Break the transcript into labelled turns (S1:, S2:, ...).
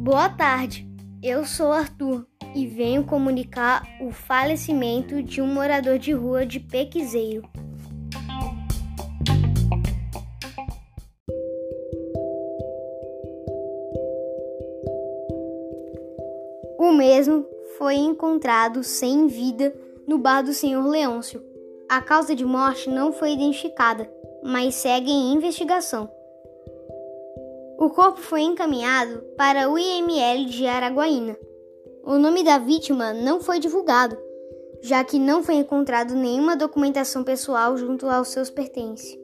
S1: Boa tarde, eu sou Arthur e venho comunicar o falecimento de um morador de rua de Pequizeiro. O mesmo foi encontrado sem vida no bar do Senhor Leôncio. A causa de morte não foi identificada, mas segue em investigação. O corpo foi encaminhado para o IML de Araguaína. O nome da vítima não foi divulgado, já que não foi encontrado nenhuma documentação pessoal junto aos seus pertences.